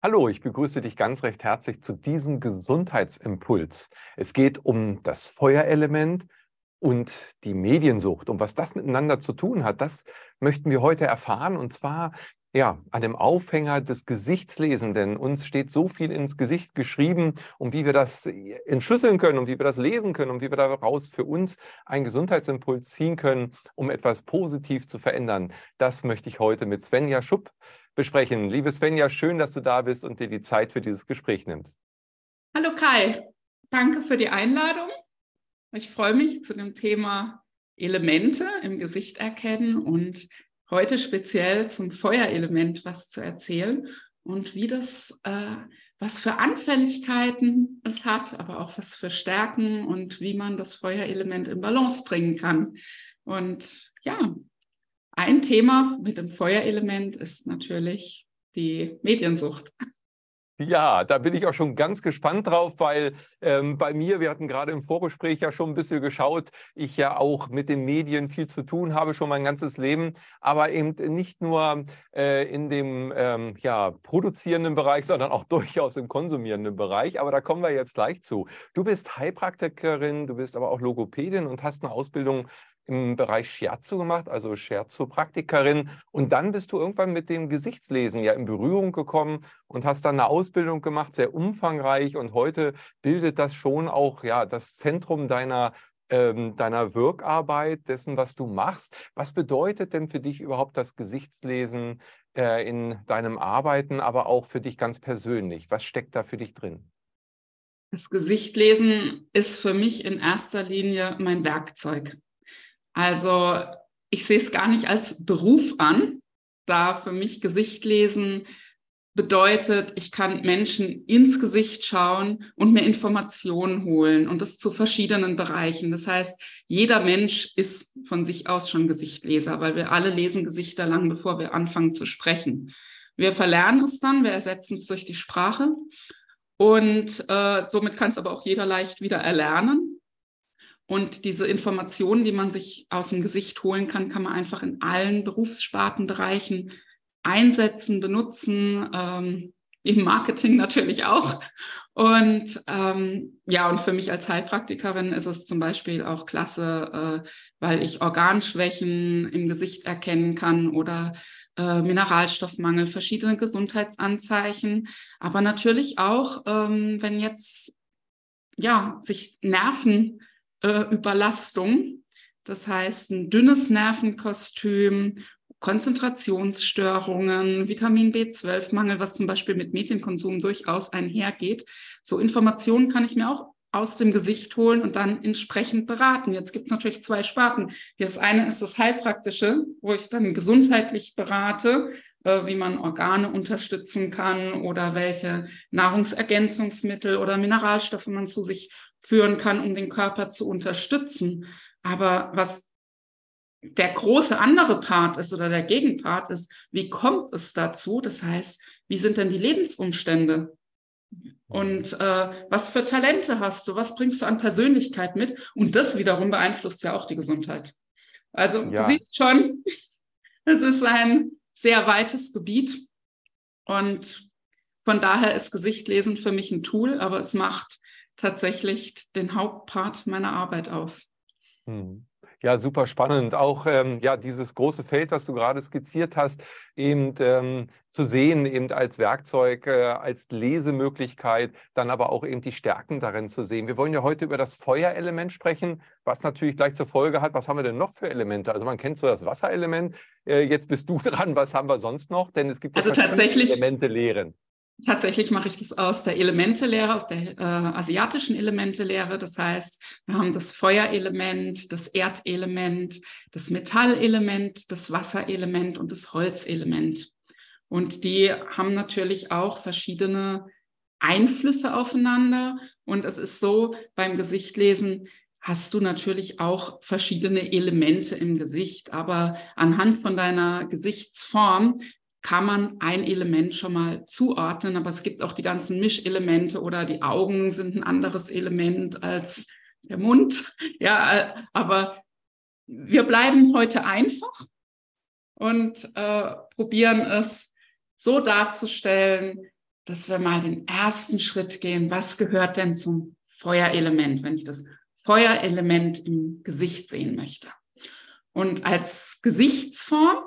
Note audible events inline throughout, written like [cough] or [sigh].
Hallo, ich begrüße dich ganz recht herzlich zu diesem Gesundheitsimpuls. Es geht um das Feuerelement und die Mediensucht. Und was das miteinander zu tun hat, das möchten wir heute erfahren. Und zwar ja, an dem Aufhänger des Gesichtslesen, denn uns steht so viel ins Gesicht geschrieben, um wie wir das entschlüsseln können, um wie wir das lesen können, um wie wir daraus für uns einen Gesundheitsimpuls ziehen können, um etwas positiv zu verändern. Das möchte ich heute mit Svenja Schupp besprechen. Liebe Svenja, schön, dass du da bist und dir die Zeit für dieses Gespräch nimmst. Hallo Kai, danke für die Einladung. Ich freue mich zu dem Thema Elemente im Gesicht erkennen und heute speziell zum Feuerelement was zu erzählen und wie das, äh, was für Anfälligkeiten es hat, aber auch was für Stärken und wie man das Feuerelement in Balance bringen kann. Und ja, ein Thema mit dem Feuerelement ist natürlich die Mediensucht. Ja, da bin ich auch schon ganz gespannt drauf, weil ähm, bei mir, wir hatten gerade im Vorgespräch ja schon ein bisschen geschaut, ich ja auch mit den Medien viel zu tun habe, schon mein ganzes Leben, aber eben nicht nur äh, in dem ähm, ja, produzierenden Bereich, sondern auch [laughs] durchaus im konsumierenden Bereich. Aber da kommen wir jetzt gleich zu. Du bist Heilpraktikerin, du bist aber auch Logopädin und hast eine Ausbildung im Bereich Scherzo gemacht, also Scherzo-Praktikerin. Und dann bist du irgendwann mit dem Gesichtslesen ja in Berührung gekommen und hast dann eine Ausbildung gemacht, sehr umfangreich. Und heute bildet das schon auch ja, das Zentrum deiner ähm, deiner Wirkarbeit, dessen, was du machst. Was bedeutet denn für dich überhaupt das Gesichtslesen äh, in deinem Arbeiten, aber auch für dich ganz persönlich? Was steckt da für dich drin? Das Gesichtlesen ist für mich in erster Linie mein Werkzeug. Also ich sehe es gar nicht als Beruf an, da für mich Gesicht lesen bedeutet, ich kann Menschen ins Gesicht schauen und mir Informationen holen und das zu verschiedenen Bereichen. Das heißt, jeder Mensch ist von sich aus schon Gesichtleser, weil wir alle lesen Gesichter lang, bevor wir anfangen zu sprechen. Wir verlernen es dann, wir ersetzen es durch die Sprache und äh, somit kann es aber auch jeder leicht wieder erlernen. Und diese Informationen, die man sich aus dem Gesicht holen kann, kann man einfach in allen Berufsspartenbereichen einsetzen, benutzen, ähm, im Marketing natürlich auch. Und ähm, ja, und für mich als Heilpraktikerin ist es zum Beispiel auch klasse, äh, weil ich Organschwächen im Gesicht erkennen kann oder äh, Mineralstoffmangel, verschiedene Gesundheitsanzeichen, aber natürlich auch, ähm, wenn jetzt ja sich Nerven äh, Überlastung. Das heißt, ein dünnes Nervenkostüm, Konzentrationsstörungen, Vitamin B12-Mangel, was zum Beispiel mit Medienkonsum durchaus einhergeht. So Informationen kann ich mir auch aus dem Gesicht holen und dann entsprechend beraten. Jetzt gibt es natürlich zwei Sparten. Das eine ist das Heilpraktische, wo ich dann gesundheitlich berate, äh, wie man Organe unterstützen kann oder welche Nahrungsergänzungsmittel oder Mineralstoffe man zu sich führen kann, um den Körper zu unterstützen. Aber was der große andere Part ist oder der Gegenpart ist, wie kommt es dazu? Das heißt, wie sind denn die Lebensumstände? Und äh, was für Talente hast du? Was bringst du an Persönlichkeit mit? Und das wiederum beeinflusst ja auch die Gesundheit. Also ja. du siehst schon, [laughs] es ist ein sehr weites Gebiet. Und von daher ist Gesichtlesen für mich ein Tool, aber es macht tatsächlich den Hauptpart meiner Arbeit aus. Hm. Ja, super spannend. Auch ähm, ja, dieses große Feld, das du gerade skizziert hast, eben ähm, zu sehen, eben als Werkzeug, äh, als Lesemöglichkeit, dann aber auch eben die Stärken darin zu sehen. Wir wollen ja heute über das Feuerelement sprechen, was natürlich gleich zur Folge hat, was haben wir denn noch für Elemente? Also man kennt so das Wasserelement, äh, jetzt bist du [laughs] dran, was haben wir sonst noch? Denn es gibt ja also tatsächlich Elemente lehren. Tatsächlich mache ich das aus der Elementelehre, aus der äh, asiatischen Elementelehre. Das heißt, wir haben das Feuerelement, das Erdelement, das Metallelement, das Wasserelement und das Holzelement. Und die haben natürlich auch verschiedene Einflüsse aufeinander. Und es ist so, beim Gesichtlesen hast du natürlich auch verschiedene Elemente im Gesicht, aber anhand von deiner Gesichtsform kann man ein Element schon mal zuordnen, aber es gibt auch die ganzen Mischelemente oder die Augen sind ein anderes Element als der Mund. [laughs] Ja, aber wir bleiben heute einfach und äh, probieren es so darzustellen, dass wir mal den ersten Schritt gehen. Was gehört denn zum Feuerelement, wenn ich das Feuerelement im Gesicht sehen möchte? Und als Gesichtsform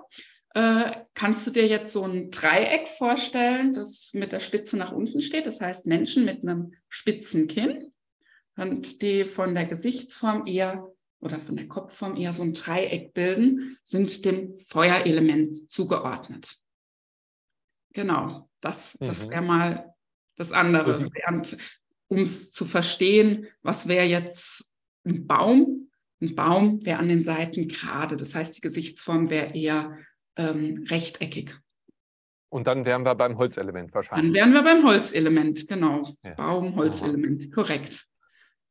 äh, kannst du dir jetzt so ein Dreieck vorstellen, das mit der Spitze nach unten steht. Das heißt Menschen mit einem spitzen Kinn und die von der Gesichtsform eher oder von der Kopfform eher so ein Dreieck bilden, sind dem Feuerelement zugeordnet. Genau, das, das mhm. wäre mal das andere. Um es zu verstehen, was wäre jetzt ein Baum? Ein Baum wäre an den Seiten gerade. Das heißt, die Gesichtsform wäre eher ähm, rechteckig. Und dann wären wir beim Holzelement wahrscheinlich. Dann wären wir beim Holzelement, genau. Ja. Baum, Holzelement, korrekt.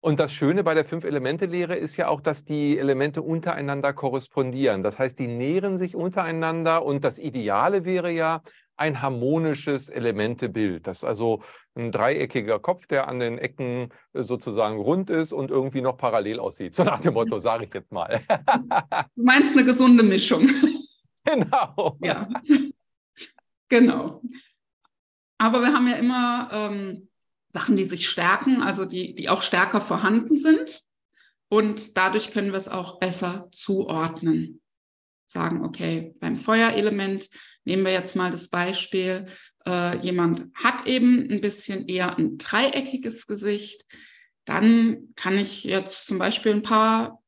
Und das Schöne bei der Fünf-Elemente-Lehre ist ja auch, dass die Elemente untereinander korrespondieren. Das heißt, die nähren sich untereinander und das Ideale wäre ja ein harmonisches Elementebild. Das ist also ein dreieckiger Kopf, der an den Ecken sozusagen rund ist und irgendwie noch parallel aussieht. [laughs] So nach dem Motto, sage ich jetzt mal. Du meinst eine gesunde Mischung. [laughs] Genau. Ja, genau. Aber wir haben ja immer ähm, Sachen, die sich stärken, also die, die auch stärker vorhanden sind. Und dadurch können wir es auch besser zuordnen. Sagen, okay, beim Feuerelement nehmen wir jetzt mal das Beispiel, äh, jemand hat eben ein bisschen eher ein dreieckiges Gesicht. Dann kann ich jetzt zum Beispiel ein paar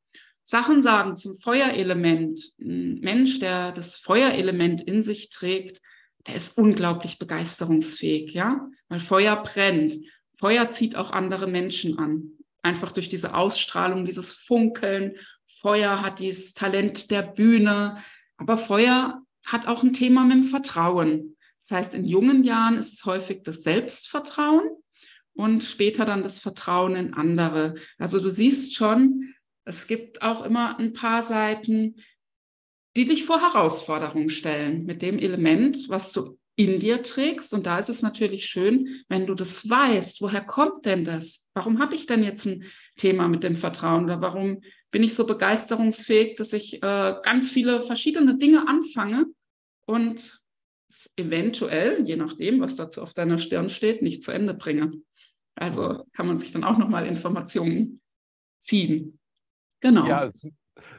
Sachen sagen zum Feuerelement. Ein Mensch, der das Feuerelement in sich trägt, der ist unglaublich begeisterungsfähig, ja, weil Feuer brennt. Feuer zieht auch andere Menschen an. Einfach durch diese Ausstrahlung, dieses Funkeln. Feuer hat dieses Talent der Bühne. Aber Feuer hat auch ein Thema mit dem Vertrauen. Das heißt, in jungen Jahren ist es häufig das Selbstvertrauen und später dann das Vertrauen in andere. Also du siehst schon, es gibt auch immer ein paar Seiten, die dich vor Herausforderungen stellen mit dem Element, was du in dir trägst. Und da ist es natürlich schön, wenn du das weißt. Woher kommt denn das? Warum habe ich denn jetzt ein Thema mit dem Vertrauen? Oder warum bin ich so begeisterungsfähig, dass ich äh, ganz viele verschiedene Dinge anfange und es eventuell, je nachdem, was dazu auf deiner Stirn steht, nicht zu Ende bringe? Also kann man sich dann auch nochmal Informationen ziehen. Genau. Ja,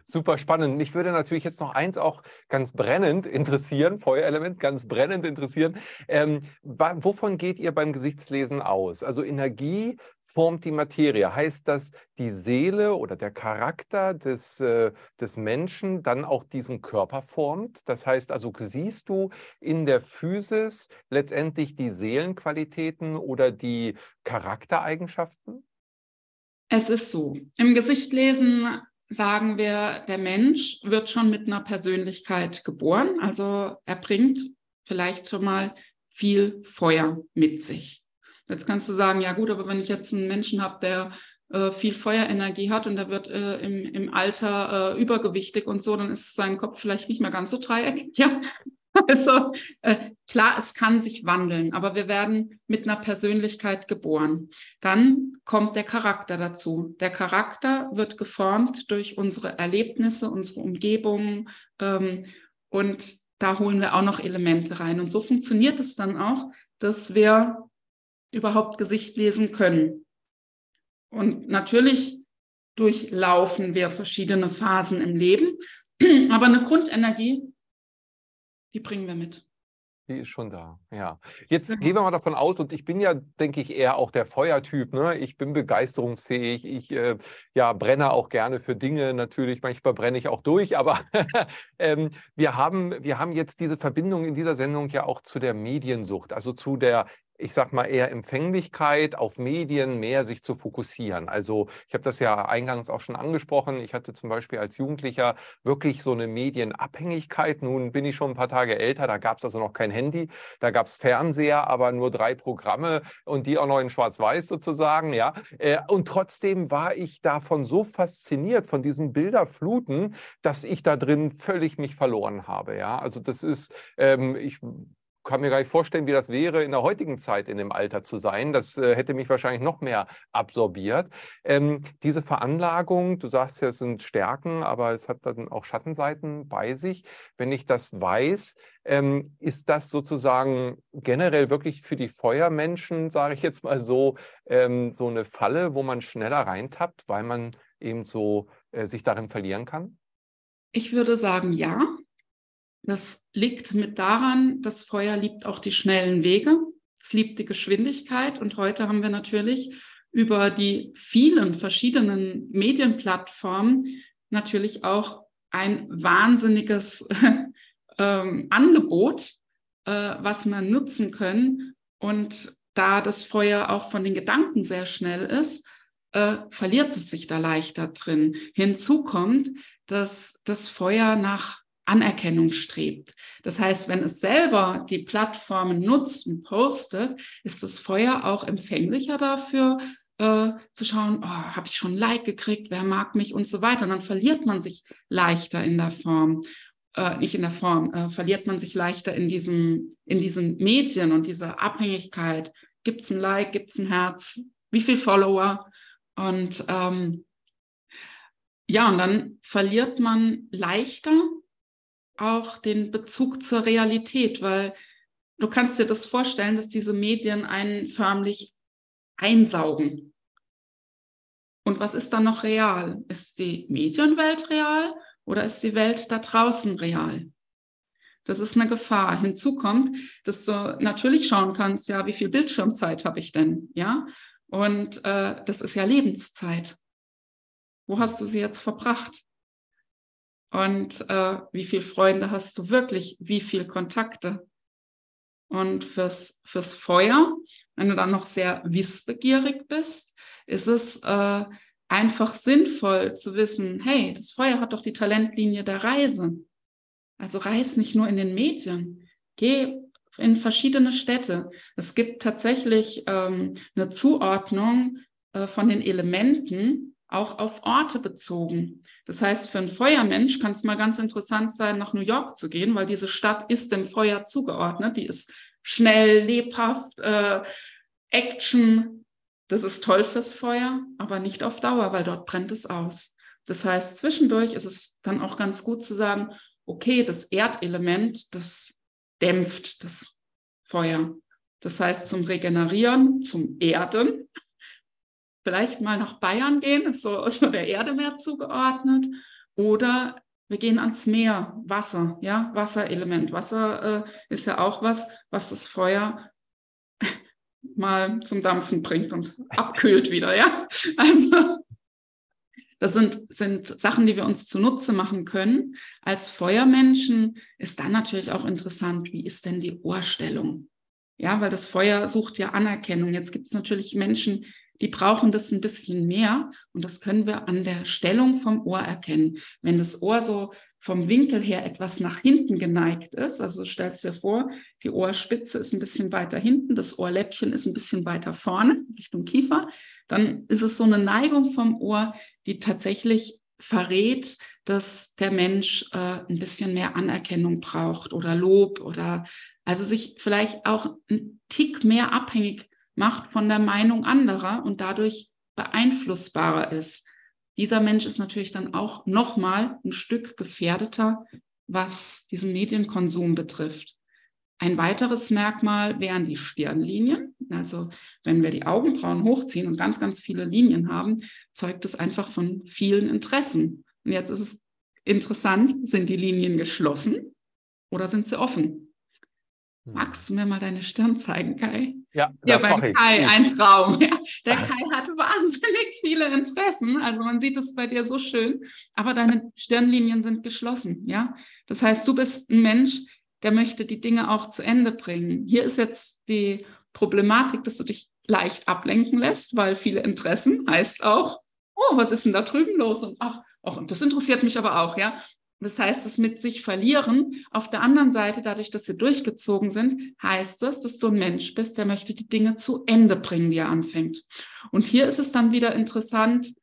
super spannend. Mich würde natürlich jetzt noch eins auch ganz brennend interessieren, Feuerelement ganz brennend interessieren. Ähm, wovon geht ihr beim Gesichtslesen aus? Also Energie formt die Materie. Heißt das, die Seele oder der Charakter des, äh, des Menschen dann auch diesen Körper formt? Das heißt also, siehst du in der Physis letztendlich die Seelenqualitäten oder die Charaktereigenschaften? Es ist so. Im Gesichtlesen sagen wir, der Mensch wird schon mit einer Persönlichkeit geboren. Also er bringt vielleicht schon mal viel Feuer mit sich. Jetzt kannst du sagen, ja gut, aber wenn ich jetzt einen Menschen habe, der äh, viel Feuerenergie hat und der wird äh, im, im Alter äh, übergewichtig und so, dann ist sein Kopf vielleicht nicht mehr ganz so dreieckig. [laughs] Ja, [laughs] Also äh, klar, es kann sich wandeln, aber wir werden mit einer Persönlichkeit geboren. Dann kommt der Charakter dazu. Der Charakter wird geformt durch unsere Erlebnisse, unsere Umgebung ähm, und da holen wir auch noch Elemente rein. Und so funktioniert es dann auch, dass wir überhaupt Gesicht lesen können. Und natürlich durchlaufen wir verschiedene Phasen im Leben, [clears throat] aber eine Grundenergie die bringen wir mit. Die ist schon da, ja. Jetzt genau. gehen wir mal davon aus, und ich bin ja, denke ich, eher auch der Feuertyp. Ne? Ich bin begeisterungsfähig. Ich äh, ja, brenne auch gerne für Dinge natürlich. Manchmal brenne ich auch durch, aber [laughs] ähm, wir, haben, wir haben jetzt diese Verbindung in dieser Sendung ja auch zu der Mediensucht, also zu der ich sag mal, eher Empfänglichkeit auf Medien mehr sich zu fokussieren. Also ich habe das ja eingangs auch schon angesprochen. Ich hatte zum Beispiel als Jugendlicher wirklich so eine Medienabhängigkeit. Nun bin ich schon ein paar Tage älter, da gab es also noch kein Handy, da gab es Fernseher, aber nur drei Programme und die auch noch in Schwarz-Weiß sozusagen, ja. Äh, und trotzdem war ich davon so fasziniert, von diesen Bilderfluten, dass ich da drin völlig mich verloren habe, ja. Also das ist, ähm, ich kann mir gar nicht vorstellen, wie das wäre, in der heutigen Zeit in dem Alter zu sein. Das äh, hätte mich wahrscheinlich noch mehr absorbiert. Ähm, diese Veranlagung, du sagst ja, es sind Stärken, aber es hat dann auch Schattenseiten bei sich. Wenn ich das weiß, ähm, ist das sozusagen generell wirklich für die Feuermenschen, sage ich jetzt mal so, ähm, so eine Falle, wo man schneller reintappt, weil man eben so äh, sich darin verlieren kann? Ich würde sagen, ja. Das liegt mit daran, das Feuer liebt auch die schnellen Wege. Es liebt die Geschwindigkeit. Und heute haben wir natürlich über die vielen verschiedenen Medienplattformen natürlich auch ein wahnsinniges [laughs] ähm, Angebot, äh, was man nutzen können. Und da das Feuer auch von den Gedanken sehr schnell ist, äh, verliert es sich da leichter drin. Hinzu kommt, dass das Feuer nach Anerkennung strebt. Das heißt, wenn es selber die Plattformen nutzt und postet, ist das Feuer auch empfänglicher dafür, äh, zu schauen, oh, habe ich schon ein Like gekriegt, wer mag mich und so weiter. Und dann verliert man sich leichter in der Form, äh, nicht in der Form, äh, verliert man sich leichter in diesen, in diesen Medien und dieser Abhängigkeit. Gibt es ein Like, gibt es ein Herz, wie viel Follower? Und ähm, ja, und dann verliert man leichter auch den Bezug zur Realität, weil du kannst dir das vorstellen, dass diese Medien einen förmlich einsaugen. Und was ist dann noch real? Ist die Medienwelt real oder ist die Welt da draußen real? Das ist eine Gefahr. Hinzu kommt, dass du natürlich schauen kannst, ja, wie viel Bildschirmzeit habe ich denn? Ja, und äh, das ist ja Lebenszeit. Wo hast du sie jetzt verbracht? Und äh, wie viele Freunde hast du wirklich? Wie viele Kontakte? Und fürs, fürs Feuer, wenn du dann noch sehr wissbegierig bist, ist es äh, einfach sinnvoll zu wissen, hey, das Feuer hat doch die Talentlinie der Reise. Also reis nicht nur in den Medien. Geh in verschiedene Städte. Es gibt tatsächlich ähm, eine Zuordnung äh, von den Elementen, auch auf Orte bezogen. Das heißt, für einen Feuermensch kann es mal ganz interessant sein, nach New York zu gehen, weil diese Stadt ist dem Feuer zugeordnet. Die ist schnell, lebhaft, äh, Action. Das ist toll fürs Feuer, aber nicht auf Dauer, weil dort brennt es aus. Das heißt, zwischendurch ist es dann auch ganz gut zu sagen, okay, das Erdelement, das dämpft das Feuer. Das heißt, zum Regenerieren, zum Erden vielleicht mal nach Bayern gehen, ist so, so der Erde mehr zugeordnet. Oder wir gehen ans Meer, Wasser, ja, Wasserelement. Wasser äh, ist ja auch was, was das Feuer [laughs] mal zum Dampfen bringt und abkühlt wieder, ja. [laughs] Also das sind, sind Sachen, die wir uns zunutze machen können. Als Feuermenschen ist dann natürlich auch interessant, wie ist denn die Ohrstellung? Ja, weil das Feuer sucht ja Anerkennung. Jetzt gibt es natürlich Menschen, die brauchen das ein bisschen mehr und das können wir an der Stellung vom Ohr erkennen. Wenn das Ohr so vom Winkel her etwas nach hinten geneigt ist, also stellst dir vor, die Ohrspitze ist ein bisschen weiter hinten, das Ohrläppchen ist ein bisschen weiter vorne, Richtung Kiefer, dann ist es so eine Neigung vom Ohr, die tatsächlich verrät, dass der Mensch äh, ein bisschen mehr Anerkennung braucht oder Lob oder also sich vielleicht auch ein Tick mehr abhängig macht von der Meinung anderer und dadurch beeinflussbarer ist. Dieser Mensch ist natürlich dann auch nochmal ein Stück gefährdeter, was diesen Medienkonsum betrifft. Ein weiteres Merkmal wären die Stirnlinien. Also wenn wir die Augenbrauen hochziehen und ganz, ganz viele Linien haben, zeugt es einfach von vielen Interessen. Und jetzt ist es interessant, sind die Linien geschlossen oder sind sie offen? Hm. Magst du mir mal deine Stirn zeigen, Kai? Ja, ja beim Kai ich. ein Traum. [laughs] Ja. Der [laughs] Kai hat wahnsinnig viele Interessen. Also man sieht es bei dir so schön, aber deine Stirnlinien sind geschlossen. Ja, das heißt, du bist ein Mensch, der möchte die Dinge auch zu Ende bringen. Hier ist jetzt die Problematik, dass du dich leicht ablenken lässt, weil viele Interessen heißt auch, oh, was ist denn da drüben los? Und ach, ach, das interessiert mich aber auch, ja. Das heißt, das mit sich verlieren. Auf der anderen Seite, dadurch, dass sie durchgezogen sind, heißt das, dass du ein Mensch bist, der möchte die Dinge zu Ende bringen, die er anfängt. Und hier ist es dann wieder interessant,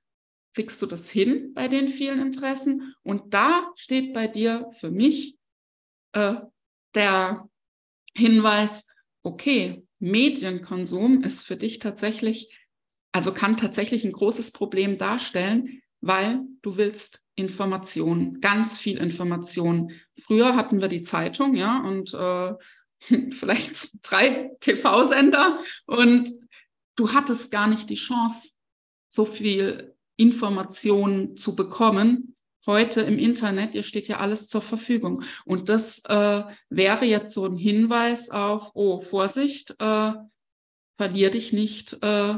kriegst du das hin bei den vielen Interessen? Und da steht bei dir für mich äh, der Hinweis, okay, Medienkonsum ist für dich tatsächlich, also kann tatsächlich ein großes Problem darstellen, weil du willst Information, ganz viel Information. Früher hatten wir die Zeitung, ja, und äh, [laughs] vielleicht drei TV-Sender und du hattest gar nicht die Chance, so viel Information zu bekommen. Heute im Internet, ihr steht ja alles zur Verfügung. Und das äh, wäre jetzt so ein Hinweis auf, oh, Vorsicht, äh, verlier dich nicht äh,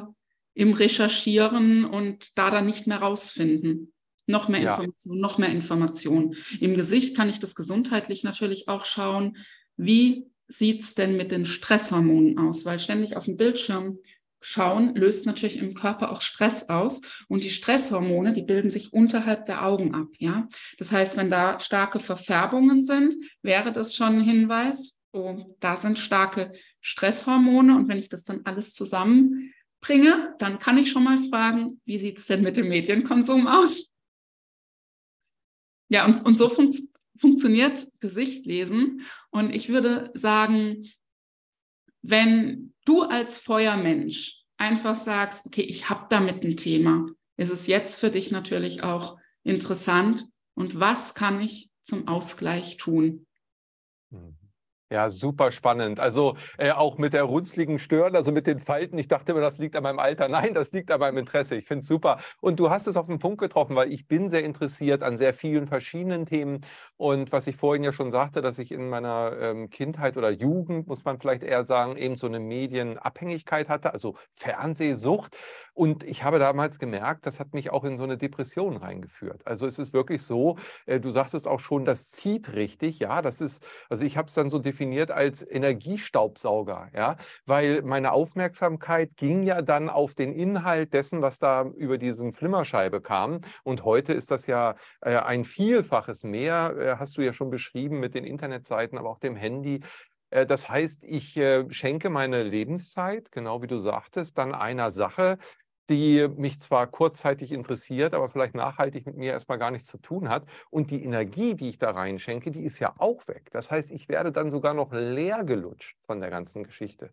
im Recherchieren und da dann nicht mehr rausfinden. Noch mehr ja. Information, noch mehr Information. Im Gesicht kann ich das gesundheitlich natürlich auch schauen, wie sieht es denn mit den Stresshormonen aus? Weil ständig auf dem Bildschirm schauen löst natürlich im Körper auch Stress aus und die Stresshormone, die bilden sich unterhalb der Augen ab, ja? Das heißt, wenn da starke Verfärbungen sind, wäre das schon ein Hinweis, oh, da sind starke Stresshormone und wenn ich das dann alles zusammenbringe, dann kann ich schon mal fragen, wie sieht es denn mit dem Medienkonsum aus? Ja, und, und so fun funktioniert Gesicht lesen. Und ich würde sagen, wenn du als Feuermensch einfach sagst, okay, ich habe damit ein Thema, ist es jetzt für dich natürlich auch interessant. Und was kann ich zum Ausgleich tun? Mhm. Ja, super spannend. Also äh, auch mit der runzligen Stirn, also mit den Falten. Ich dachte immer, das liegt an meinem Alter. Nein, das liegt an meinem Interesse. Ich finde es super. Und du hast es auf den Punkt getroffen, weil ich bin sehr interessiert an sehr vielen verschiedenen Themen. Und was ich vorhin ja schon sagte, dass ich in meiner ähm, Kindheit oder Jugend, muss man vielleicht eher sagen, eben so eine Medienabhängigkeit hatte, also Fernsehsucht. Und ich habe damals gemerkt, das hat mich auch in so eine Depression reingeführt. Also es ist wirklich so, äh, du sagtest auch schon, das zieht richtig, ja, das ist, also ich habe es dann so definiert als Energiestaubsauger, ja, weil meine Aufmerksamkeit ging ja dann auf den Inhalt dessen, was da über diesen Flimmerscheibe kam. Und heute ist das ja äh, ein Vielfaches mehr, äh, hast du ja schon beschrieben mit den Internetseiten, aber auch dem Handy. Das heißt, ich schenke meine Lebenszeit, genau wie du sagtest, dann einer Sache, die mich zwar kurzzeitig interessiert, aber vielleicht nachhaltig mit mir erstmal gar nichts zu tun hat. Und die Energie, die ich da reinschenke, die ist ja auch weg. Das heißt, ich werde dann sogar noch leer gelutscht von der ganzen Geschichte.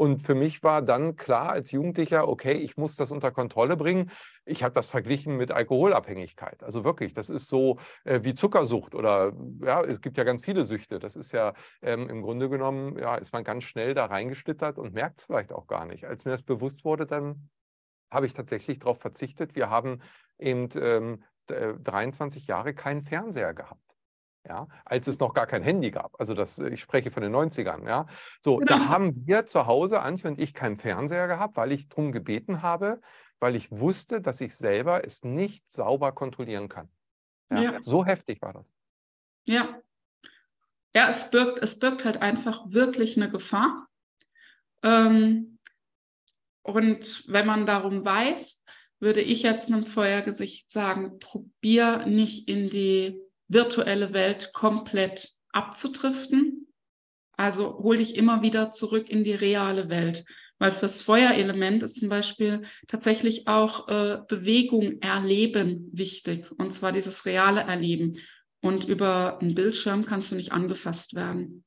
Und für mich war dann klar als Jugendlicher, okay, ich muss das unter Kontrolle bringen. Ich habe das verglichen mit Alkoholabhängigkeit. Also wirklich, das ist so äh, wie Zuckersucht oder ja, es gibt ja ganz viele Süchte. Das ist ja ähm, im Grunde genommen, ja, ist man ganz schnell da reingeschlittert und merkt es vielleicht auch gar nicht. Als mir das bewusst wurde, dann habe ich tatsächlich darauf verzichtet. Wir haben eben ähm, 23 äh, Jahre keinen Fernseher gehabt. Ja, als es noch gar kein Handy gab. Also das, äh, ich spreche von den 90ern, ja. So, genau. da haben wir zu Hause, Antje und ich, keinen Fernseher gehabt, weil ich darum gebeten habe, weil ich wusste, dass ich selber es nicht sauber kontrollieren kann. Ja, ja. So heftig war das. Ja. Ja, es birgt, es birgt halt einfach wirklich eine Gefahr. Ähm, und wenn man darum weiß, würde ich jetzt einem Feuergesicht sagen, probier nicht in die virtuelle Welt komplett abzudriften. Also hol dich immer wieder zurück in die reale Welt. Weil fürs Feuerelement ist zum Beispiel tatsächlich auch äh, Bewegung erleben wichtig. Und zwar dieses reale Erleben. Und über einen Bildschirm kannst du nicht angefasst werden.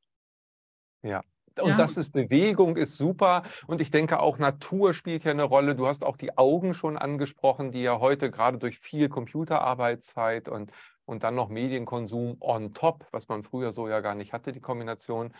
Ja, und ja. das ist Bewegung, ist super. Und ich denke auch Natur spielt ja eine Rolle. Du hast auch die Augen schon angesprochen, die ja heute gerade durch viel Computerarbeitszeit und, und dann noch Medienkonsum on top, was man früher so ja gar nicht hatte, die Kombination,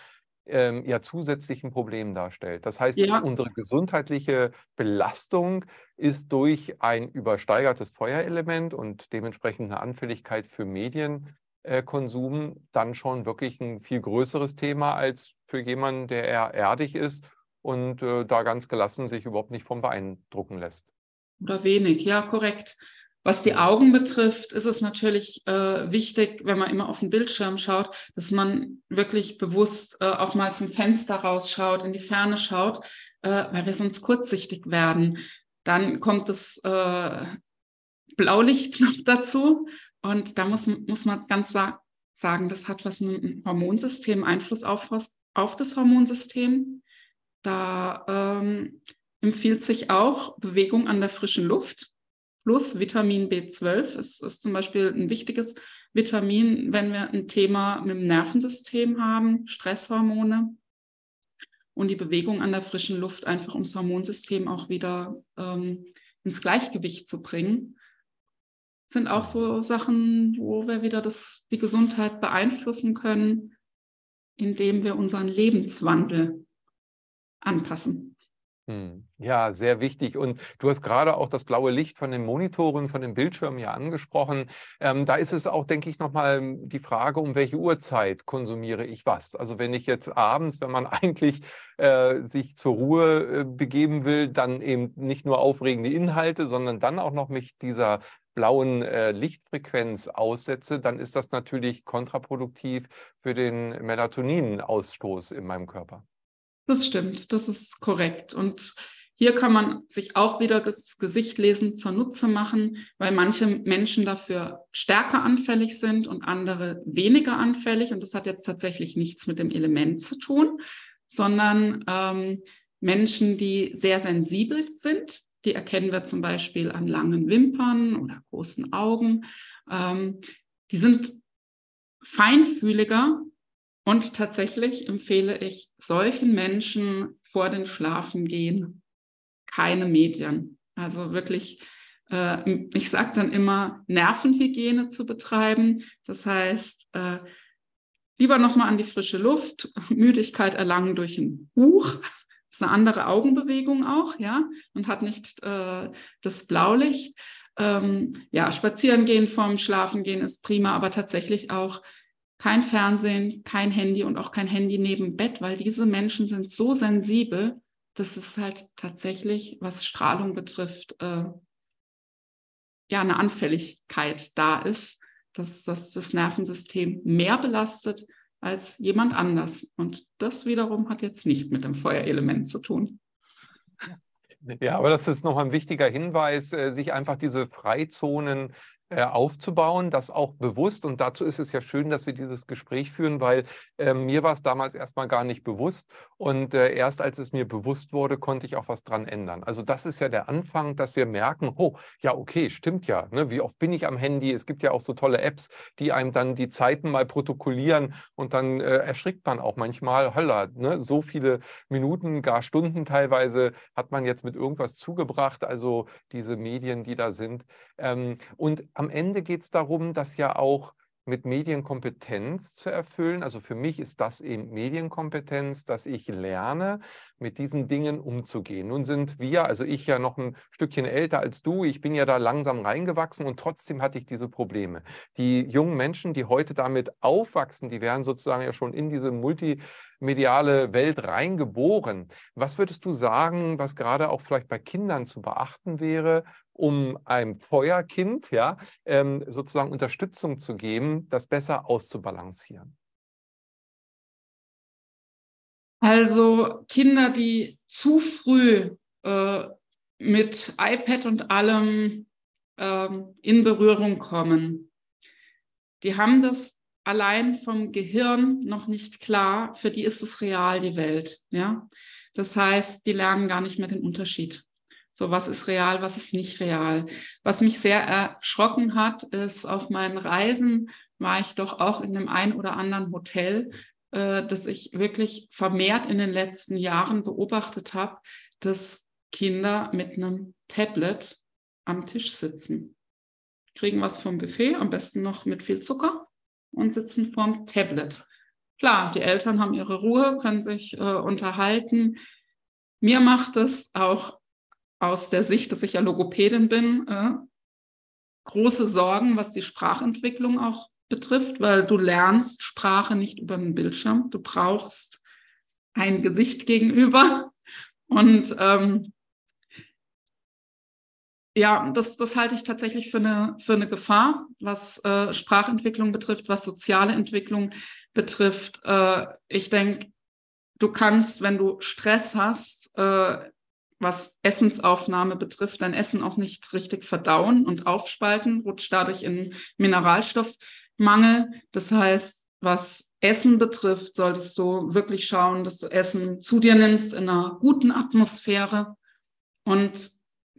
ähm, ja zusätzlich ein Problem darstellt. Das heißt, ja. unsere gesundheitliche Belastung ist durch ein übersteigertes Feuerelement und dementsprechend eine Anfälligkeit für Medien äh, Konsum dann schon wirklich ein viel größeres Thema als für jemanden, der eher erdig ist und äh, da ganz gelassen sich überhaupt nicht vom beeindrucken lässt. Oder wenig, ja, korrekt. Was die Augen betrifft, ist es natürlich äh, wichtig, wenn man immer auf den Bildschirm schaut, dass man wirklich bewusst äh, auch mal zum Fenster rausschaut, in die Ferne schaut, äh, weil wir sonst kurzsichtig werden. Dann kommt das äh, Blaulicht noch dazu, und da muss, muss man ganz sa sagen, das hat was mit dem Hormonsystem, Einfluss auf, auf das Hormonsystem. Da ähm, empfiehlt sich auch Bewegung an der frischen Luft plus Vitamin B12. Es ist zum Beispiel ein wichtiges Vitamin, wenn wir ein Thema mit dem Nervensystem haben, Stresshormone. und die Bewegung an der frischen Luft einfach ums Hormonsystem auch wieder ähm, ins Gleichgewicht zu bringen. Sind auch so Sachen, wo wir wieder das, die Gesundheit beeinflussen können, indem wir unseren Lebenswandel anpassen. Hm. Ja, sehr wichtig. Und du hast gerade auch das blaue Licht von den Monitoren, von den Bildschirmen ja angesprochen. Ähm, da ist es auch, denke ich, nochmal die Frage, um welche Uhrzeit konsumiere ich was. Also wenn ich jetzt abends, wenn man [laughs] eigentlich äh, sich zur Ruhe äh, begeben will, dann eben nicht nur aufregende Inhalte, sondern dann auch noch mich dieser blauen äh, Lichtfrequenz aussetze, dann ist das natürlich kontraproduktiv für den Melatoninausstoß in meinem Körper. Das stimmt, das ist korrekt. Und hier kann man sich auch wieder das Gesicht lesen zunutze machen, weil manche Menschen dafür stärker anfällig sind und andere weniger anfällig. Und das hat jetzt tatsächlich nichts mit dem Element zu tun, sondern ähm, Menschen, die sehr sensibel sind. Die erkennen wir zum Beispiel an langen Wimpern oder großen Augen. Ähm, die sind feinfühliger und tatsächlich empfehle ich solchen Menschen vor den Schlafengehen keine Medien. Also wirklich, äh, ich sage dann immer, Nervenhygiene zu betreiben. Das heißt, äh, lieber nochmal an die frische Luft, Müdigkeit erlangen durch ein Buch. Ist eine andere Augenbewegung auch, ja, und hat nicht äh, das Blaulicht. Ähm, ja, spazieren gehen vorm Schlafen gehen ist prima, aber tatsächlich auch kein Fernsehen, kein Handy und auch kein Handy neben Bett, weil diese Menschen sind so sensibel, dass es halt tatsächlich, was Strahlung betrifft, äh, ja, eine Anfälligkeit da ist, dass, dass das Nervensystem mehr belastet als jemand anders. Und das wiederum hat jetzt nicht mit dem Feuerelement zu tun. Ja, aber das ist noch ein wichtiger Hinweis, äh, sich einfach diese Freizonen äh, aufzubauen, das auch bewusst. Und dazu ist es ja schön, dass wir dieses Gespräch führen, weil äh, mir war es damals erstmal gar nicht bewusst. Und äh, erst als es mir bewusst wurde, konnte ich auch was dran ändern. Also das ist ja der Anfang, dass wir merken, oh, ja, okay, stimmt ja. Ne? Wie oft bin ich am Handy? Es gibt ja auch so tolle Apps, die einem dann die Zeiten mal protokollieren und dann äh, erschrickt man auch manchmal, holla, ne? so viele Minuten, gar Stunden teilweise hat man jetzt mit irgendwas zugebracht. Also diese Medien, die da sind. Ähm, und am Ende geht es darum, dass ja auch mit Medienkompetenz zu erfüllen. Also für mich ist das eben Medienkompetenz, dass ich lerne, mit diesen Dingen umzugehen. Nun sind wir, also ich ja noch ein Stückchen älter als du, ich bin ja da langsam reingewachsen und trotzdem hatte ich diese Probleme. Die jungen Menschen, die heute damit aufwachsen, die werden sozusagen ja schon in diese multimediale Welt reingeboren. Was würdest du sagen, was gerade auch vielleicht bei Kindern zu beachten wäre, um einem Feuerkind ja, ähm, sozusagen Unterstützung zu geben, das besser auszubalancieren? Also Kinder, die zu früh äh, mit iPad und allem äh, in Berührung kommen, die haben das allein vom Gehirn noch nicht klar. Für die ist es real, die Welt. Ja? Das heißt, die lernen gar nicht mehr den Unterschied. So, was ist real, was ist nicht real? Was mich sehr erschrocken hat, ist, auf meinen Reisen war ich doch auch in dem einen oder anderen Hotel, äh, dass ich wirklich vermehrt in den letzten Jahren beobachtet habe, dass Kinder mit einem Tablet am Tisch sitzen. Kriegen was vom Buffet, am besten noch mit viel Zucker und sitzen vorm Tablet. Klar, die Eltern haben ihre Ruhe, können sich äh, unterhalten. Mir macht es auch aus der Sicht, dass ich ja Logopädin bin, äh, große Sorgen, was die Sprachentwicklung auch betrifft, weil du lernst Sprache nicht über einen Bildschirm. Du brauchst ein Gesicht gegenüber. Und ähm, ja, das, das halte ich tatsächlich für eine, für eine Gefahr, was äh, Sprachentwicklung betrifft, was soziale Entwicklung betrifft. Äh, ich denke, du kannst, wenn du Stress hast, äh, was Essensaufnahme betrifft, dein Essen auch nicht richtig verdauen und aufspalten, rutscht dadurch in Mineralstoffmangel. Das heißt, was Essen betrifft, solltest du wirklich schauen, dass du Essen zu dir nimmst in einer guten Atmosphäre. Und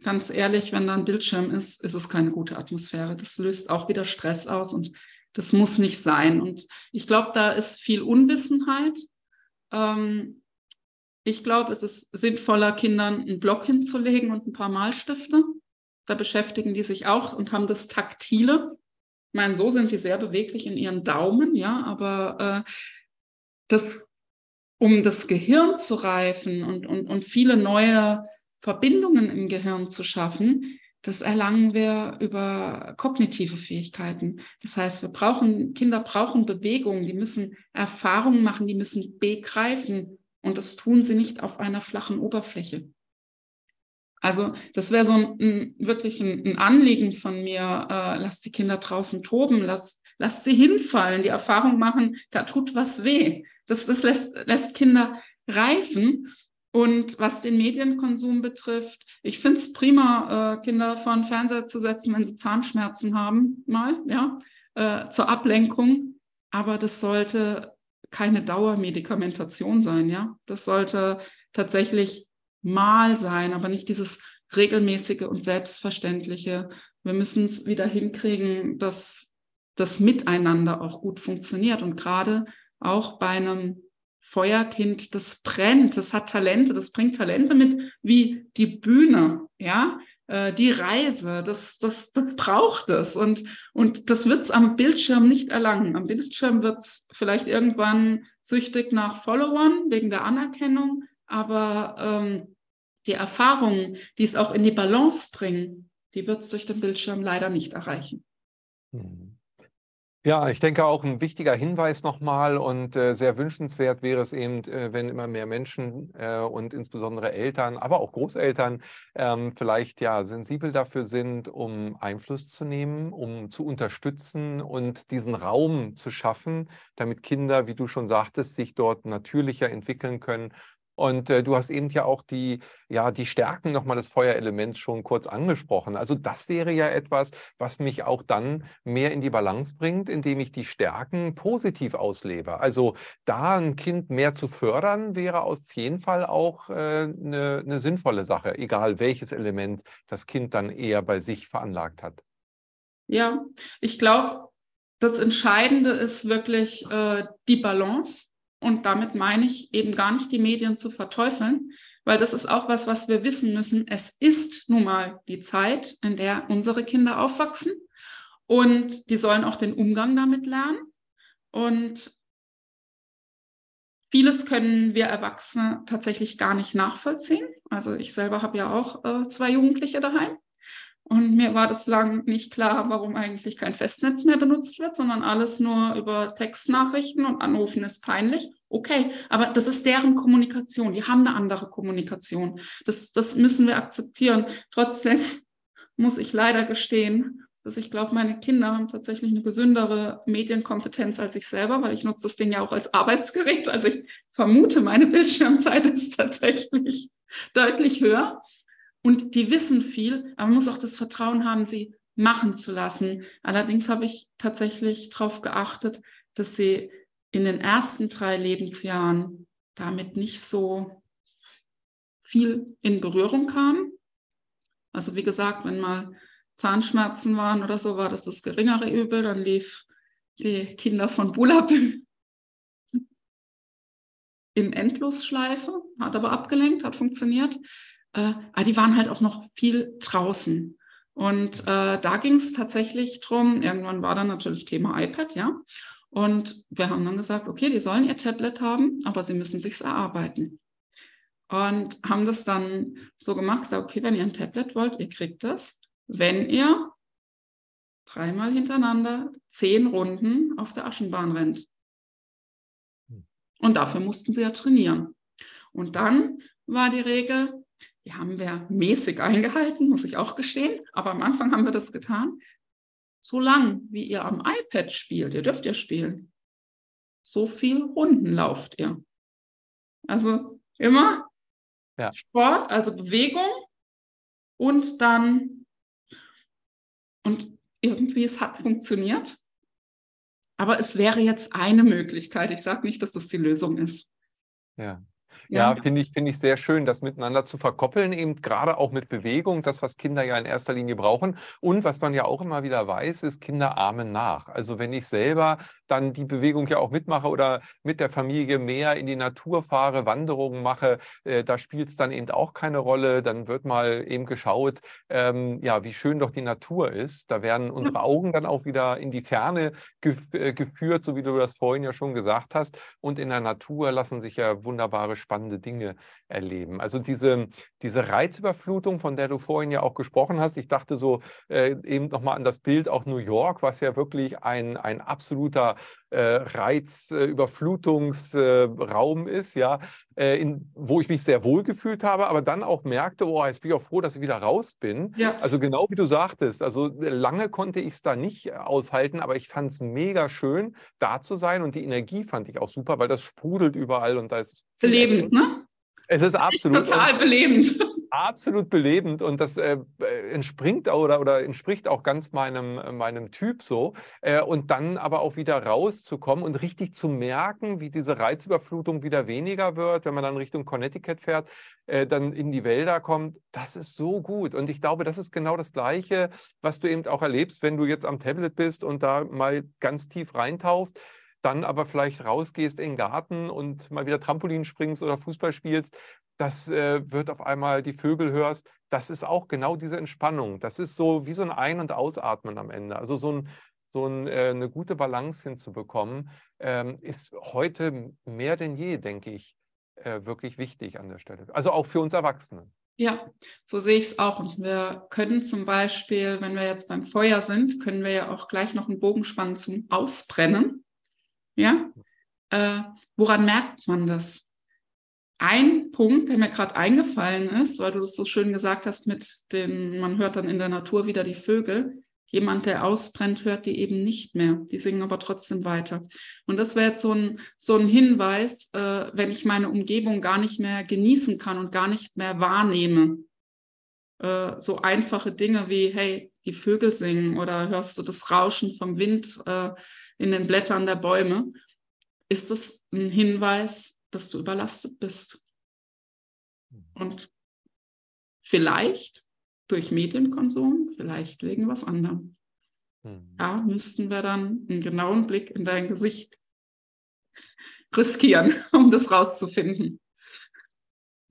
ganz ehrlich, wenn da ein Bildschirm ist, ist es keine gute Atmosphäre. Das löst auch wieder Stress aus und das muss nicht sein. Und ich glaube, da ist viel Unwissenheit. Ähm, Ich glaube, es ist sinnvoller, Kindern einen Block hinzulegen und ein paar Malstifte. Da beschäftigen die sich auch und haben das Taktile. Ich meine, so sind die sehr beweglich in ihren Daumen, ja, aber äh, das, um das Gehirn zu reifen und, und, und viele neue Verbindungen im Gehirn zu schaffen, das erlangen wir über kognitive Fähigkeiten. Das heißt, wir brauchen, Kinder brauchen Bewegung, die müssen Erfahrungen machen, die müssen begreifen, und das tun sie nicht auf einer flachen Oberfläche. Also das wäre so ein, ein wirklich ein, ein, Anliegen von mir. Äh, lasst die Kinder draußen toben, lasst, lasst sie hinfallen, die Erfahrung machen, da tut was weh. Das, das lässt, lässt Kinder reifen. Und was den Medienkonsum betrifft, ich finde es prima, äh, Kinder vor den Fernseher zu setzen, wenn sie Zahnschmerzen haben, mal, ja, äh, zur Ablenkung. Aber das sollte keine Dauermedikamentation sein, ja. Das sollte tatsächlich mal sein, aber nicht dieses regelmäßige und selbstverständliche. Wir müssen es wieder hinkriegen, dass das Miteinander auch gut funktioniert und gerade auch bei einem Feuerkind, das brennt, das hat Talente, das bringt Talente mit, wie die Bühne, ja, äh, die Reise, das, das, das braucht es. Und, und das wird es am Bildschirm nicht erlangen. Am Bildschirm wird es vielleicht irgendwann süchtig nach Followern wegen der Anerkennung, aber ähm, die Erfahrungen, die es auch in die Balance bringen, die wird es durch den Bildschirm leider nicht erreichen. Mhm. Ja, ich denke auch ein wichtiger Hinweis nochmal und äh, sehr wünschenswert wäre es eben, äh, wenn immer mehr Menschen äh, und insbesondere Eltern, aber auch Großeltern ähm, vielleicht ja sensibel dafür sind, um Einfluss zu nehmen, um zu unterstützen und diesen Raum zu schaffen, damit Kinder, wie du schon sagtest, sich dort natürlicher entwickeln können und äh, du hast eben ja auch die, ja, die Stärken nochmal des Feuerelements schon kurz angesprochen. Also das wäre ja etwas, was mich auch dann mehr in die Balance bringt, indem ich die Stärken positiv auslebe. Also da ein Kind mehr zu fördern, wäre auf jeden Fall auch äh, eine, eine sinnvolle Sache, egal welches Element das Kind dann eher bei sich veranlagt hat. Ja, ich glaube, das Entscheidende ist wirklich äh, die Balance und damit meine ich eben gar nicht die Medien zu verteufeln, weil das ist auch was, was wir wissen müssen. Es ist nun mal die Zeit, in der unsere Kinder aufwachsen und die sollen auch den Umgang damit lernen. Und vieles können wir Erwachsene tatsächlich gar nicht nachvollziehen. Also ich selber habe ja auch äh, zwei Jugendliche daheim. Und mir war das lang nicht klar, warum eigentlich kein Festnetz mehr benutzt wird, sondern alles nur über Textnachrichten und Anrufen ist peinlich. Okay, aber das ist deren Kommunikation. Die haben eine andere Kommunikation. Das, das müssen wir akzeptieren. Trotzdem [laughs] muss ich leider gestehen, dass ich glaube, meine Kinder haben tatsächlich eine gesündere Medienkompetenz als ich selber, weil ich nutze das Ding ja auch als Arbeitsgerät. Also ich vermute, meine Bildschirmzeit [laughs] ist tatsächlich deutlich höher. Und die wissen viel, aber man muss auch das Vertrauen haben, sie machen zu lassen. Allerdings habe ich tatsächlich darauf geachtet, dass sie in den ersten drei Lebensjahren damit nicht so viel in Berührung kamen. Also wie gesagt, wenn mal Zahnschmerzen waren oder so, war das das geringere Übel. Dann lief die Kinder von Bulabü [laughs] in Endlosschleife, hat aber abgelenkt, hat funktioniert. Äh, aber die waren halt auch noch viel draußen. Und äh, da ging es tatsächlich drum. irgendwann war dann natürlich Thema iPad, ja. Und wir haben dann gesagt, okay, die sollen ihr Tablet haben, aber sie müssen sich erarbeiten. Und haben das dann so gemacht, gesagt, okay, wenn ihr ein Tablet wollt, ihr kriegt das, wenn ihr dreimal hintereinander zehn Runden auf der Aschenbahn rennt. Und dafür mussten sie ja trainieren. Und dann war die Regel, die haben wir mäßig eingehalten, muss ich auch gestehen. Aber am Anfang haben wir das getan. So lang, wie ihr am iPad spielt, ihr dürft ja spielen, so viel Runden lauft ihr. Also immer ja. Sport, also Bewegung und dann, und irgendwie es hat funktioniert. Aber es wäre jetzt eine Möglichkeit. Ich sage nicht, dass das die Lösung ist. Ja. Ja, ja finde ich, find ich sehr schön, das miteinander zu verkoppeln, eben gerade auch mit Bewegung, das, was Kinder ja in erster Linie brauchen. Und was man ja auch immer wieder weiß, ist, Kinder ahmen nach. Also wenn ich selber dann die Bewegung ja auch mitmache oder mit der Familie mehr in die Natur fahre, Wanderungen mache, äh, da spielt es dann eben auch keine Rolle. Dann wird mal eben geschaut, ähm, ja, wie schön doch die Natur ist. Da werden unsere Augen dann auch wieder in die Ferne gef äh, geführt, so wie du das vorhin ja schon gesagt hast. Und in der Natur lassen sich ja wunderbare, spannende Dinge erleben. Also diese, diese Reizüberflutung, von der du vorhin ja auch gesprochen hast, ich dachte so äh, eben nochmal an das Bild auch New York, was ja wirklich ein, ein absoluter äh, Reizüberflutungsraum äh, ist, ja, äh, in, wo ich mich sehr wohl gefühlt habe, aber dann auch merkte, oh, jetzt bin ich auch froh, dass ich wieder raus bin. Ja. Also genau wie du sagtest, also lange konnte ich es da nicht aushalten, aber ich fand es mega schön, da zu sein und die Energie fand ich auch super, weil das sprudelt überall und da ist belebend, ne? Es ist absolut ist total belebend absolut belebend und das äh, entspringt oder, oder entspricht auch ganz meinem, meinem Typ so. Äh, und dann aber auch wieder rauszukommen und richtig zu merken, wie diese Reizüberflutung wieder weniger wird, wenn man dann Richtung Connecticut fährt, äh, dann in die Wälder kommt. Das ist so gut. Und ich glaube, das ist genau das Gleiche, was du eben auch erlebst, wenn du jetzt am Tablet bist und da mal ganz tief reintauchst dann aber vielleicht rausgehst in den Garten und mal wieder Trampolin springst oder Fußball spielst, das äh, wird auf einmal die Vögel hörst, das ist auch genau diese Entspannung. Das ist so wie so ein Ein- und Ausatmen am Ende. Also so, ein, so ein, äh, eine gute Balance hinzubekommen, ähm, ist heute mehr denn je, denke ich, äh, wirklich wichtig an der Stelle. Also auch für uns Erwachsene. Ja, so sehe ich es auch. Und wir können zum Beispiel, wenn wir jetzt beim Feuer sind, können wir ja auch gleich noch einen Bogen spannen zum Ausbrennen. Ja, äh, woran merkt man das? Ein Punkt, der mir gerade eingefallen ist, weil du das so schön gesagt hast, mit den, man hört dann in der Natur wieder die Vögel. Jemand, der ausbrennt, hört die eben nicht mehr. Die singen aber trotzdem weiter. Und das wäre jetzt so ein, so ein Hinweis, äh, wenn ich meine Umgebung gar nicht mehr genießen kann und gar nicht mehr wahrnehme. Äh, so einfache Dinge wie, hey, die Vögel singen oder hörst du das Rauschen vom Wind äh, in den Blättern der Bäume, ist das ein Hinweis, dass du überlastet bist. Mhm. Und vielleicht durch Medienkonsum, vielleicht wegen was anderem. Mhm. Da müssten wir dann einen genauen Blick in dein Gesicht riskieren, [laughs] um das rauszufinden.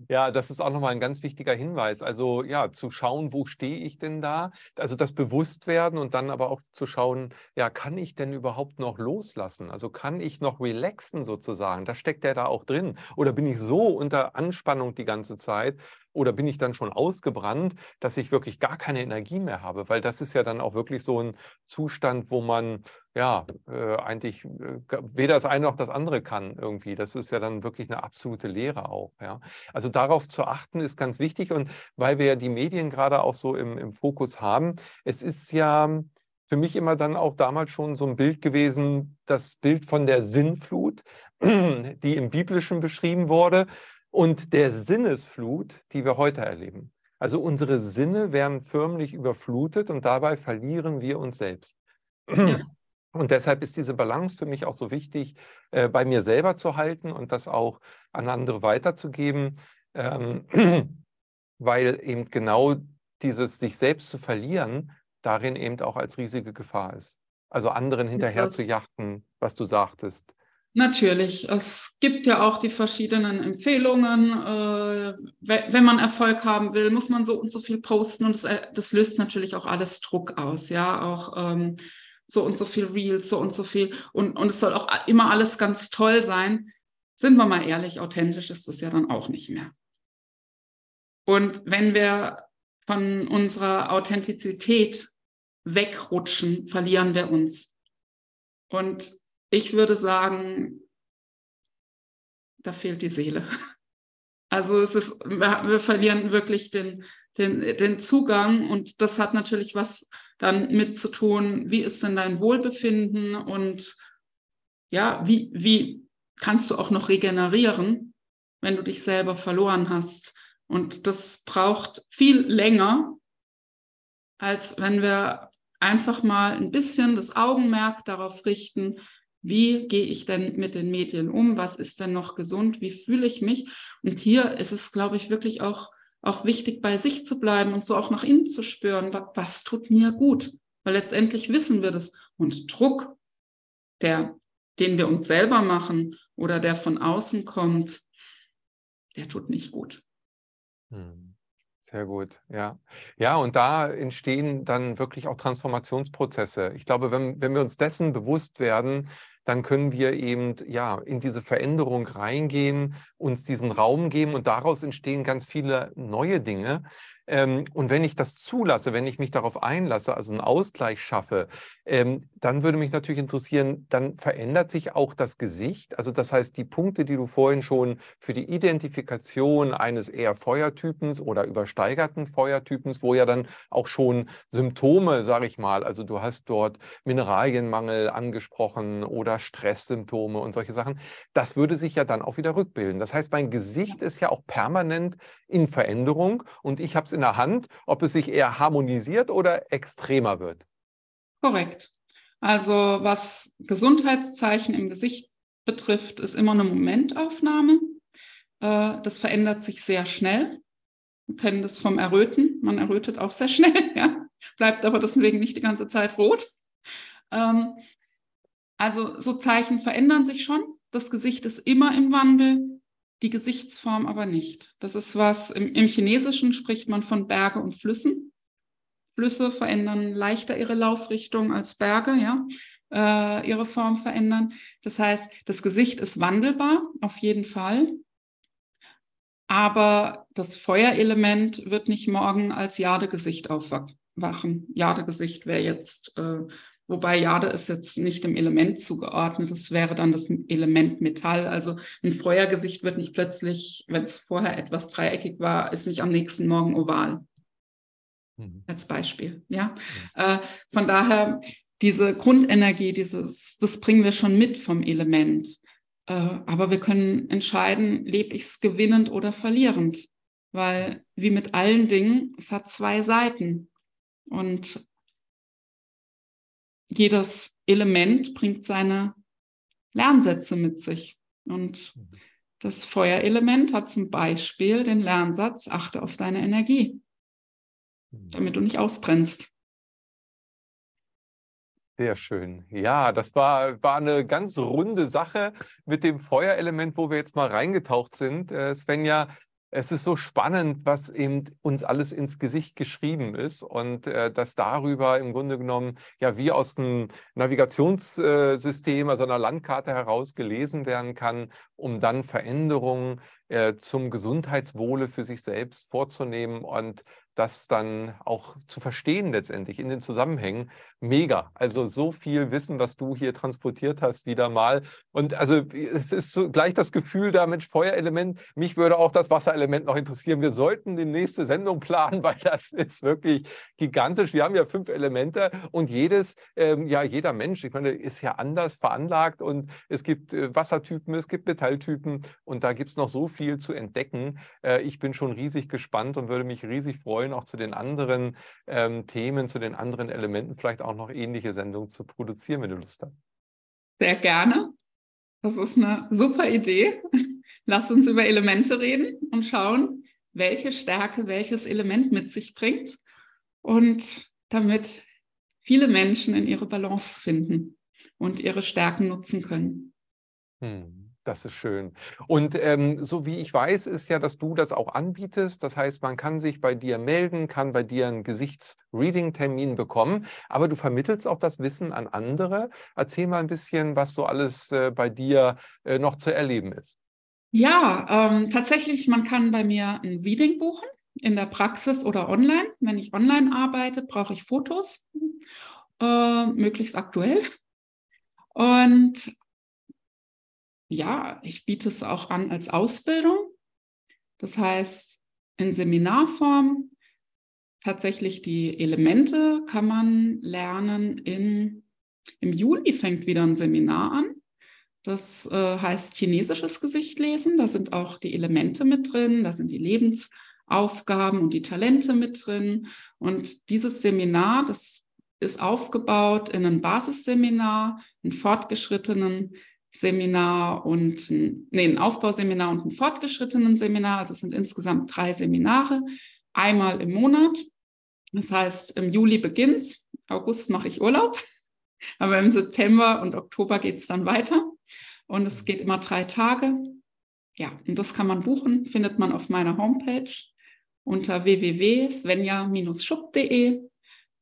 Ja, das ist auch nochmal ein ganz wichtiger Hinweis. Also ja, zu schauen, wo stehe ich denn da? Also das Bewusstwerden und dann aber auch zu schauen, ja, kann ich denn überhaupt noch loslassen? Also kann ich noch relaxen sozusagen? Das steckt ja da auch drin. Oder bin ich so unter Anspannung die ganze Zeit, oder bin ich dann schon ausgebrannt, dass ich wirklich gar keine Energie mehr habe? Weil das ist ja dann auch wirklich so ein Zustand, wo man ja äh, eigentlich äh, weder das eine noch das andere kann irgendwie. Das ist ja dann wirklich eine absolute Lehre auch. Ja? Also darauf zu achten ist ganz wichtig und weil wir ja die Medien gerade auch so im, im Fokus haben, es ist ja für mich immer dann auch damals schon so ein Bild gewesen, das Bild von der Sinnflut, die im Biblischen beschrieben wurde und der Sinnesflut, die wir heute erleben. Also unsere Sinne werden förmlich überflutet und dabei verlieren wir uns selbst. Ja. Und deshalb ist diese Balance für mich auch so wichtig, äh, bei mir selber zu halten und das auch an andere weiterzugeben, ähm, [clears throat] weil eben genau dieses sich selbst zu verlieren darin eben auch als riesige Gefahr ist. Also anderen hinterher zu jachten, was du sagtest. Natürlich, es gibt ja auch die verschiedenen Empfehlungen. Äh, wenn man Erfolg haben will, muss man so und so viel posten und das, äh, das löst natürlich auch alles Druck aus, ja, auch ähm, so und so viel Reels, so und so viel und, und es soll auch immer alles ganz toll sein. Sind wir mal ehrlich, authentisch ist das ja dann auch nicht mehr. Und wenn wir von unserer Authentizität wegrutschen, verlieren wir uns. Und ich würde sagen, da fehlt die Seele. Also es ist, wir, verlieren wirklich den, den, den Zugang und das hat natürlich was dann mit zu tun, wie ist denn dein Wohlbefinden und ja, wie, wie kannst du auch noch regenerieren, wenn du dich selber verloren hast. Und das braucht viel länger, als wenn wir einfach mal ein bisschen das Augenmerk darauf richten, wie gehe ich denn mit den Medien um? Was ist denn noch gesund? Wie fühle ich mich? Und hier ist es, glaube ich, wirklich auch, auch wichtig, bei sich zu bleiben und so auch nach innen zu spüren, was, was tut mir gut? Weil letztendlich wissen wir das. Und Druck, der den wir uns selber machen oder der von außen kommt, der tut nicht gut. Hm. Sehr gut, ja. Ja, und da entstehen dann wirklich auch Transformationsprozesse. Ich glaube, wenn, wenn wir uns dessen bewusst werden, dann können wir eben ja in diese Veränderung reingehen, uns diesen Raum geben und daraus entstehen ganz viele neue Dinge. Ähm, und wenn ich das zulasse, wenn ich mich darauf einlasse, also einen Ausgleich schaffe, ähm, dann würde mich natürlich interessieren, dann verändert sich auch das Gesicht. Also das heißt, die Punkte, die du vorhin schon für die Identifikation eines eher Feuertypens oder übersteigerten Feuertypens, wo ja dann auch schon Symptome, sage ich mal, also du hast dort Mineralienmangel angesprochen oder Stresssymptome und solche Sachen, das würde sich ja dann auch wieder rückbilden. Das heißt, mein Gesicht ist ja auch permanent in Veränderung und ich habe es in der Hand, ob es sich eher harmonisiert oder extremer wird. Korrekt. Also was Gesundheitszeichen im Gesicht betrifft, ist immer eine Momentaufnahme. Äh, das verändert sich sehr schnell. Wir kennen das vom Erröten. Man errötet auch sehr schnell, [laughs] ja? bleibt aber deswegen nicht die ganze Zeit rot. Ähm, also so Zeichen verändern sich schon. Das Gesicht ist immer im Wandel die Gesichtsform aber nicht. Das ist was, im, im Chinesischen spricht man von Berge und Flüssen. Flüsse verändern leichter ihre Laufrichtung als Berge, ja, äh, ihre Form verändern. Das heißt, das Gesicht ist wandelbar, auf jeden Fall. Aber das Feuerelement wird nicht morgen als Jadegesicht aufwachen. Jadegesicht wäre jetzt äh, Wobei Jade ist jetzt nicht dem Element zugeordnet, das wäre dann das Element Metall. Also ein Feuergesicht wird nicht plötzlich, wenn es vorher etwas dreieckig war, ist nicht am nächsten Morgen oval. Mhm. Als Beispiel. Ja. Äh, von daher, diese Grundenergie, dieses, das bringen wir schon mit vom Element. Äh, aber wir können entscheiden, lebe ich es gewinnend oder verlierend. Weil wie mit allen Dingen, es hat zwei Seiten. Und jedes Element bringt seine Lernsätze mit sich. Und mhm. das Feuerelement hat zum Beispiel den Lernsatz, achte auf deine Energie. Damit du nicht ausbrennst. Sehr schön. Ja, das war, war eine ganz runde Sache mit dem Feuerelement, wo wir jetzt mal reingetaucht sind. Äh, Svenja, es ist so spannend, was eben uns alles ins Gesicht geschrieben ist und äh, dass darüber im Grunde genommen ja wie aus einem Navigationssystem, also einer Landkarte heraus gelesen werden kann, um dann Veränderungen äh, zum Gesundheitswohle für sich selbst vorzunehmen und das dann auch zu verstehen letztendlich in den Zusammenhängen. Mega. Also so viel Wissen, was du hier transportiert hast, wieder mal. Und also es ist so gleich das Gefühl da, Mensch, Feuerelement, mich würde auch das Wasserelement noch interessieren. Wir sollten die nächste Sendung planen, [laughs] weil das ist wirklich gigantisch. Wir haben ja fünf Elemente und jedes, ähm, ja, jeder Mensch, ich meine, ist ja anders veranlagt und es gibt äh, Wassertypen, es gibt Metalltypen und da gibt es noch so viel zu entdecken. Äh, ich bin schon riesig gespannt und würde mich riesig freuen, freuen, auch zu den anderen ähm, Themen, zu den anderen Elementen vielleicht auch noch ähnliche Sendungen zu produzieren, wenn du Lust hast. Sehr gerne. Das ist eine super Idee. Lass uns über Elemente reden und schauen, welche Stärke welches Element mit sich bringt und damit viele Menschen in ihre Balance finden und ihre Stärken nutzen können. Hm. Das ist schön. Und ähm, so wie ich weiß, ist ja, dass du das auch anbietest. Das heißt, man kann sich bei dir melden, kann bei dir einen Gesichtsreading-Termin bekommen, aber du vermittelst auch das Wissen an andere. Erzähl mal ein bisschen, was so alles äh, bei dir äh, noch zu erleben ist. Ja, ähm, tatsächlich, man kann bei mir ein Reading buchen, in der Praxis oder online. Wenn ich online arbeite, brauche ich Fotos, äh, möglichst aktuell. Und ja, ich biete es auch an als Ausbildung. Das heißt, in Seminarform tatsächlich die Elemente kann man lernen. In, Im Juli fängt wieder ein Seminar an. Das äh, heißt chinesisches Gesicht lesen. Da sind auch die Elemente mit drin, da sind die Lebensaufgaben und die Talente mit drin. Und dieses Seminar, das ist aufgebaut in ein Basisseminar, einen fortgeschrittenen Seminar und ein, nee, ein Aufbauseminar und ein fortgeschrittenen Seminar. Also es sind insgesamt drei Seminare, einmal im Monat. Das heißt, im Juli beginnt August mache ich Urlaub. [laughs] Aber im September und Oktober geht es dann weiter. Und es geht immer drei Tage. Ja, und das kann man buchen, findet man auf meiner Homepage unter www.svenja-schupp.de.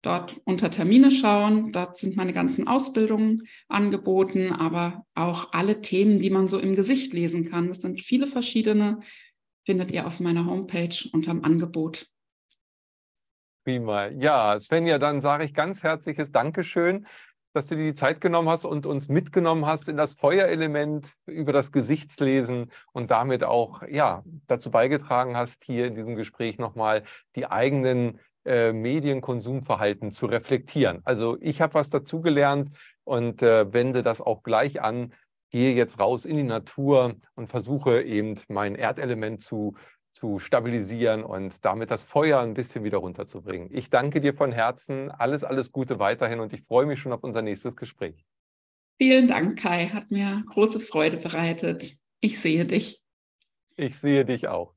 Dort unter Termine schauen. Dort sind meine ganzen Ausbildungen angeboten, aber auch alle Themen, die man so im Gesicht lesen kann. Das sind viele verschiedene, findet ihr auf meiner Homepage unterm Angebot. Prima. Ja, Svenja, dann sage ich ganz herzliches Dankeschön dass du dir die Zeit genommen hast und uns mitgenommen hast in das Feuerelement über das Gesichtslesen und damit auch ja, dazu beigetragen hast, hier in diesem Gespräch nochmal die eigenen äh, Medienkonsumverhalten zu reflektieren. Also ich habe was dazugelernt und äh, wende das auch gleich an, gehe jetzt raus in die Natur und versuche eben mein Erdelement zu zu stabilisieren und damit das Feuer ein bisschen wieder runterzubringen. Ich danke dir von Herzen. Alles, alles Gute weiterhin und ich freue mich schon auf unser nächstes Gespräch. Vielen Dank, Kai. Hat mir große Freude bereitet. Ich sehe dich. Ich sehe dich auch.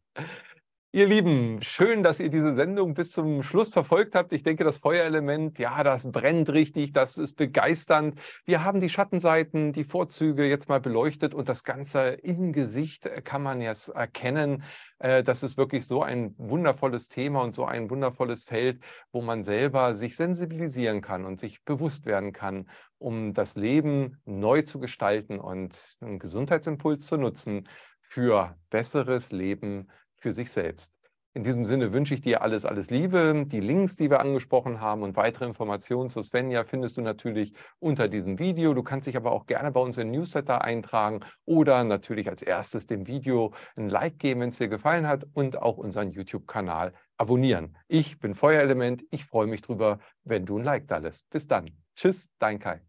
Ihr Lieben, schön, dass ihr diese Sendung bis zum Schluss verfolgt habt. Ich denke, das Feuerelement, ja, das brennt richtig, das ist begeisternd. Wir haben die Schattenseiten, die Vorzüge jetzt mal beleuchtet und das Ganze im Gesicht kann man jetzt erkennen. Äh, das ist wirklich so ein wundervolles Thema und so ein wundervolles Feld, wo man selber sich sensibilisieren kann und sich bewusst werden kann, um das Leben neu zu gestalten und einen Gesundheitsimpuls zu nutzen für besseres Leben für sich selbst. In diesem Sinne wünsche ich dir alles, alles Liebe. Die Links, die wir angesprochen haben und weitere Informationen zu Svenja findest du natürlich unter diesem Video. Du kannst dich aber auch gerne bei uns in Newsletter eintragen oder natürlich als erstes dem Video ein Like geben, wenn es dir gefallen hat und auch unseren YouTube-Kanal abonnieren. Ich bin Feuerelement. Ich freue mich drüber, wenn du ein Like da lässt. Bis dann. Tschüss, dein Kai.